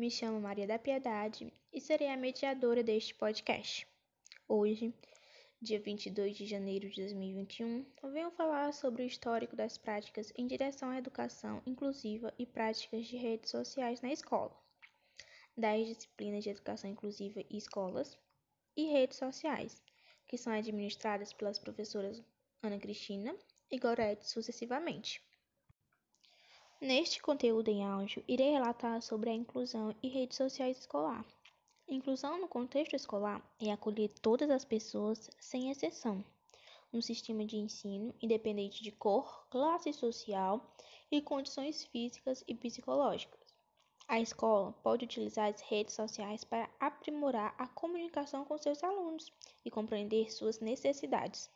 Me chamo Maria da Piedade e serei a mediadora deste podcast. Hoje, dia 22 de janeiro de 2021, venho falar sobre o histórico das práticas em direção à educação inclusiva e práticas de redes sociais na escola, das disciplinas de educação inclusiva e escolas e redes sociais, que são administradas pelas professoras Ana Cristina e Gorete sucessivamente. Neste conteúdo em áudio, irei relatar sobre a inclusão e redes sociais escolar. Inclusão no contexto escolar é acolher todas as pessoas, sem exceção, no sistema de ensino, independente de cor, classe social e condições físicas e psicológicas. A escola pode utilizar as redes sociais para aprimorar a comunicação com seus alunos e compreender suas necessidades.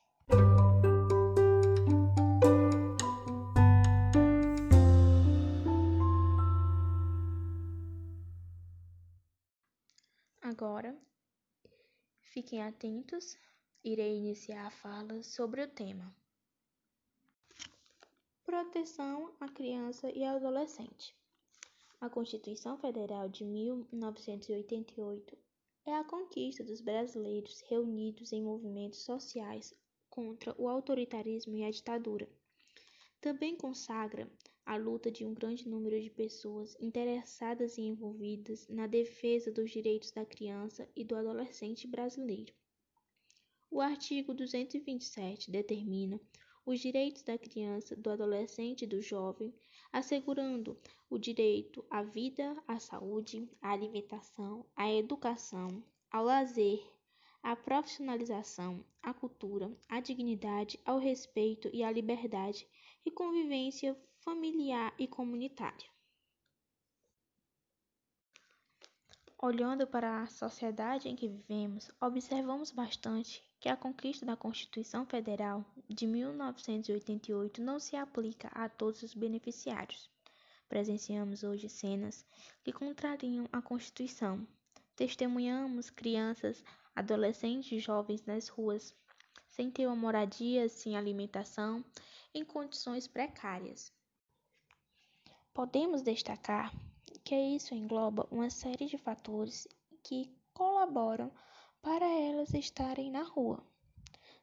Agora, fiquem atentos, irei iniciar a fala sobre o tema. Proteção à criança e ao adolescente. A Constituição Federal de 1988 é a conquista dos brasileiros reunidos em movimentos sociais contra o autoritarismo e a ditadura. Também consagra a luta de um grande número de pessoas interessadas e envolvidas na defesa dos direitos da criança e do adolescente brasileiro. O artigo 227 determina os direitos da criança, do adolescente e do jovem, assegurando o direito à vida, à saúde, à alimentação, à educação, ao lazer, à profissionalização, à cultura, à dignidade, ao respeito e à liberdade e convivência familiar e comunitária. Olhando para a sociedade em que vivemos, observamos bastante que a conquista da Constituição Federal de 1988 não se aplica a todos os beneficiários. Presenciamos hoje cenas que contrariam a Constituição. Testemunhamos crianças, adolescentes e jovens nas ruas, sem ter uma moradia, sem alimentação, em condições precárias. Podemos destacar que isso engloba uma série de fatores que colaboram para elas estarem na rua.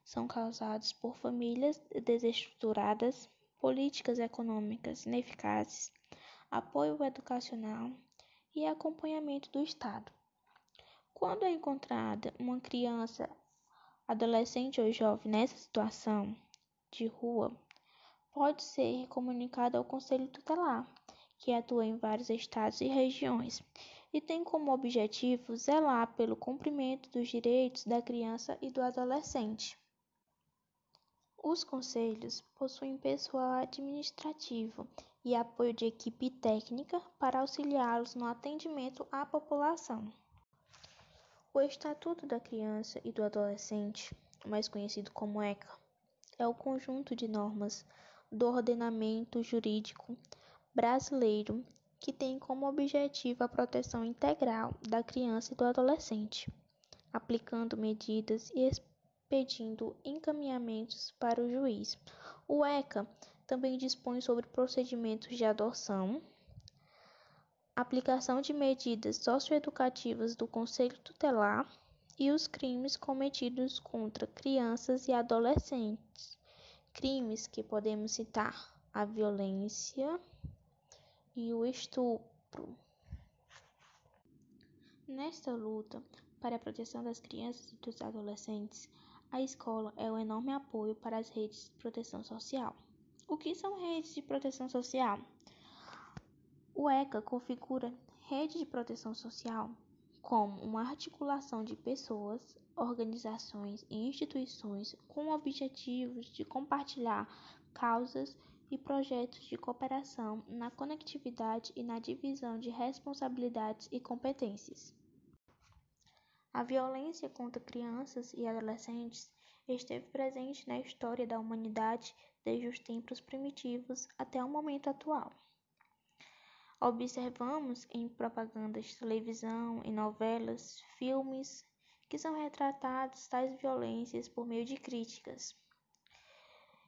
São causados por famílias desestruturadas, políticas econômicas ineficazes, apoio educacional e acompanhamento do Estado. Quando é encontrada uma criança, adolescente ou jovem nessa situação de rua, pode ser comunicado ao Conselho Tutelar que atua em vários estados e regiões e tem como objetivo zelar pelo cumprimento dos direitos da criança e do adolescente. Os conselhos possuem pessoal administrativo e apoio de equipe técnica para auxiliá-los no atendimento à população. O Estatuto da Criança e do Adolescente, mais conhecido como ECA, é o conjunto de normas do ordenamento jurídico brasileiro que tem como objetivo a proteção integral da criança e do adolescente, aplicando medidas e expedindo encaminhamentos para o juiz. O ECA também dispõe sobre procedimentos de adoção, aplicação de medidas socioeducativas do Conselho Tutelar e os crimes cometidos contra crianças e adolescentes. Crimes que podemos citar a violência e o estupro. Nesta luta para a proteção das crianças e dos adolescentes, a escola é um enorme apoio para as redes de proteção social. O que são redes de proteção social? O ECA configura rede de proteção social como uma articulação de pessoas, organizações e instituições com objetivos de compartilhar causas e projetos de cooperação na conectividade e na divisão de responsabilidades e competências. A violência contra crianças e adolescentes esteve presente na história da humanidade desde os tempos primitivos até o momento atual. Observamos em propagandas de televisão, em novelas, filmes, que são retratados tais violências por meio de críticas,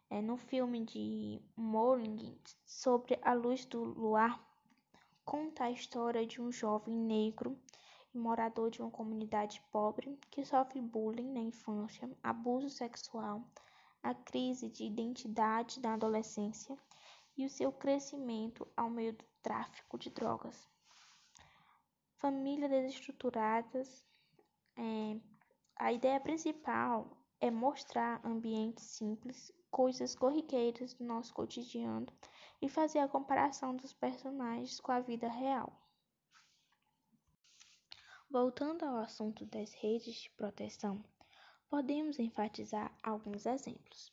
é, no filme de Morning sobre a luz do luar, conta a história de um jovem negro morador de uma comunidade pobre que sofre bullying na infância, abuso sexual, a crise de identidade na adolescência e o seu crescimento ao meio do tráfico de drogas. Famílias desestruturadas. É, a ideia principal é mostrar ambientes simples, coisas corriqueiras do nosso cotidiano e fazer a comparação dos personagens com a vida real. Voltando ao assunto das redes de proteção, podemos enfatizar alguns exemplos.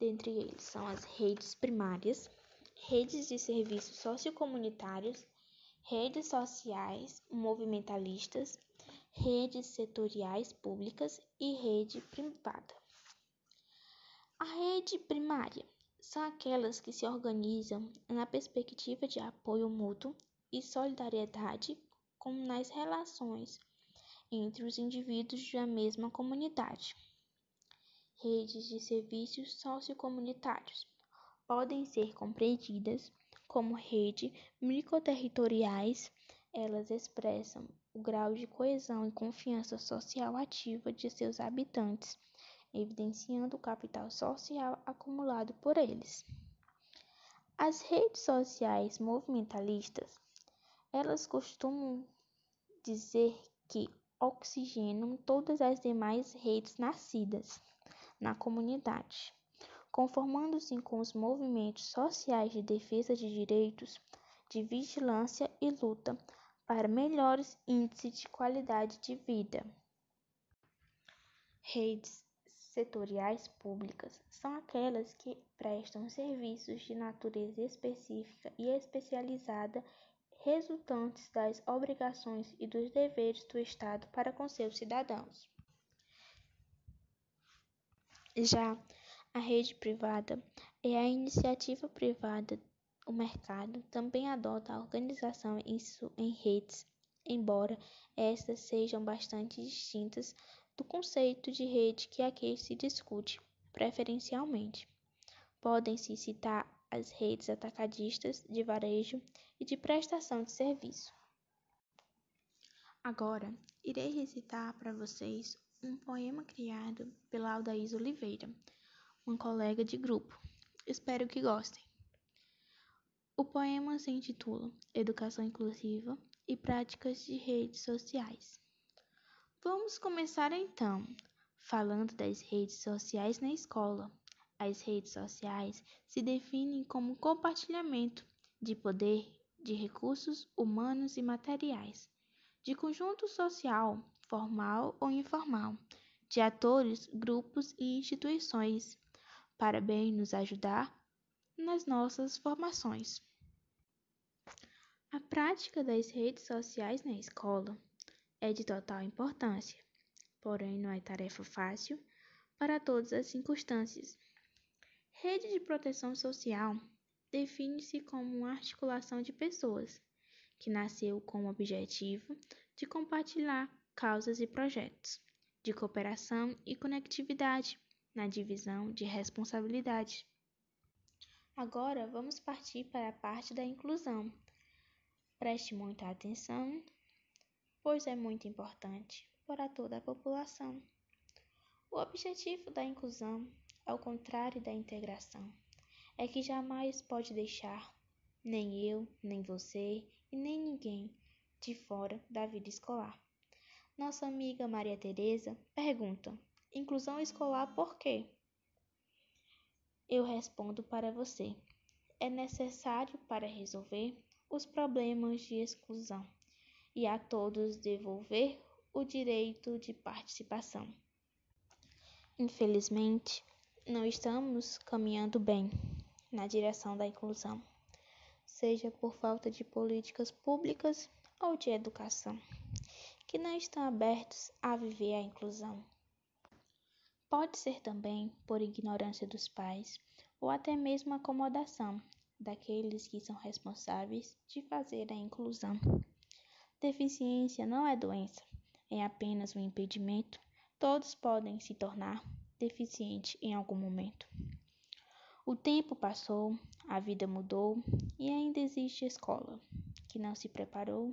Dentre eles são as redes primárias, redes de serviços sociocomunitários, redes sociais movimentalistas, redes setoriais públicas e rede privada. A rede primária são aquelas que se organizam na perspectiva de apoio mútuo e solidariedade como nas relações entre os indivíduos de uma mesma comunidade. Redes de serviços sociocomunitários podem ser compreendidas como redes microterritoriais. Elas expressam o grau de coesão e confiança social ativa de seus habitantes, evidenciando o capital social acumulado por eles. As redes sociais movimentalistas, elas costumam dizer que oxigenam todas as demais redes nascidas na comunidade, conformando-se com os movimentos sociais de defesa de direitos, de vigilância e luta para melhores índices de qualidade de vida. Redes setoriais públicas são aquelas que prestam serviços de natureza específica e especializada resultantes das obrigações e dos deveres do Estado para com seus cidadãos. Já a rede privada é a iniciativa privada. O mercado também adota a organização em redes, embora estas sejam bastante distintas do conceito de rede que aqui se discute, preferencialmente. Podem-se citar as redes atacadistas de varejo e de prestação de serviço. Agora, irei recitar para vocês um poema criado pela Aldaís Oliveira, uma colega de grupo. Espero que gostem. O poema se intitula Educação Inclusiva e Práticas de Redes Sociais. Vamos começar então, falando das redes sociais na escola. As redes sociais se definem como compartilhamento de poder de recursos humanos e materiais, de conjunto social, formal ou informal, de atores, grupos e instituições, para bem nos ajudar nas nossas formações. A prática das redes sociais na escola é de total importância, porém não é tarefa fácil para todas as circunstâncias. Rede de proteção social define-se como uma articulação de pessoas que nasceu com o objetivo de compartilhar causas e projetos, de cooperação e conectividade na divisão de responsabilidade. Agora vamos partir para a parte da inclusão. Preste muita atenção, pois é muito importante para toda a população. O objetivo da inclusão ao contrário da integração, é que jamais pode deixar nem eu, nem você e nem ninguém de fora da vida escolar. Nossa amiga Maria Teresa pergunta: inclusão escolar por quê? Eu respondo para você: é necessário para resolver os problemas de exclusão e a todos devolver o direito de participação. Infelizmente, não estamos caminhando bem na direção da inclusão, seja por falta de políticas públicas ou de educação, que não estão abertos a viver a inclusão. Pode ser também por ignorância dos pais ou até mesmo acomodação daqueles que são responsáveis de fazer a inclusão. Deficiência não é doença, é apenas um impedimento. Todos podem se tornar deficiente em algum momento. O tempo passou, a vida mudou e ainda existe escola. que não se preparou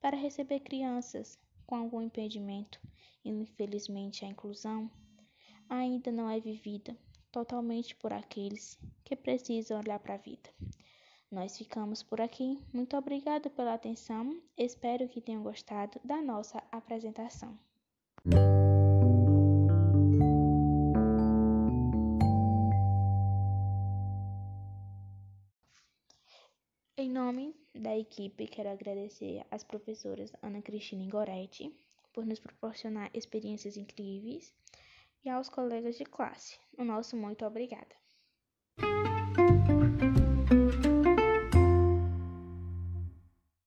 para receber crianças com algum impedimento e, infelizmente, a inclusão ainda não é vivida totalmente por aqueles que precisam olhar para a vida. Nós ficamos por aqui. Muito obrigado pela atenção. Espero que tenham gostado da nossa apresentação. Em nome da equipe, quero agradecer às professoras Ana Cristina Goretti por nos proporcionar experiências incríveis e aos colegas de classe. O nosso muito obrigada.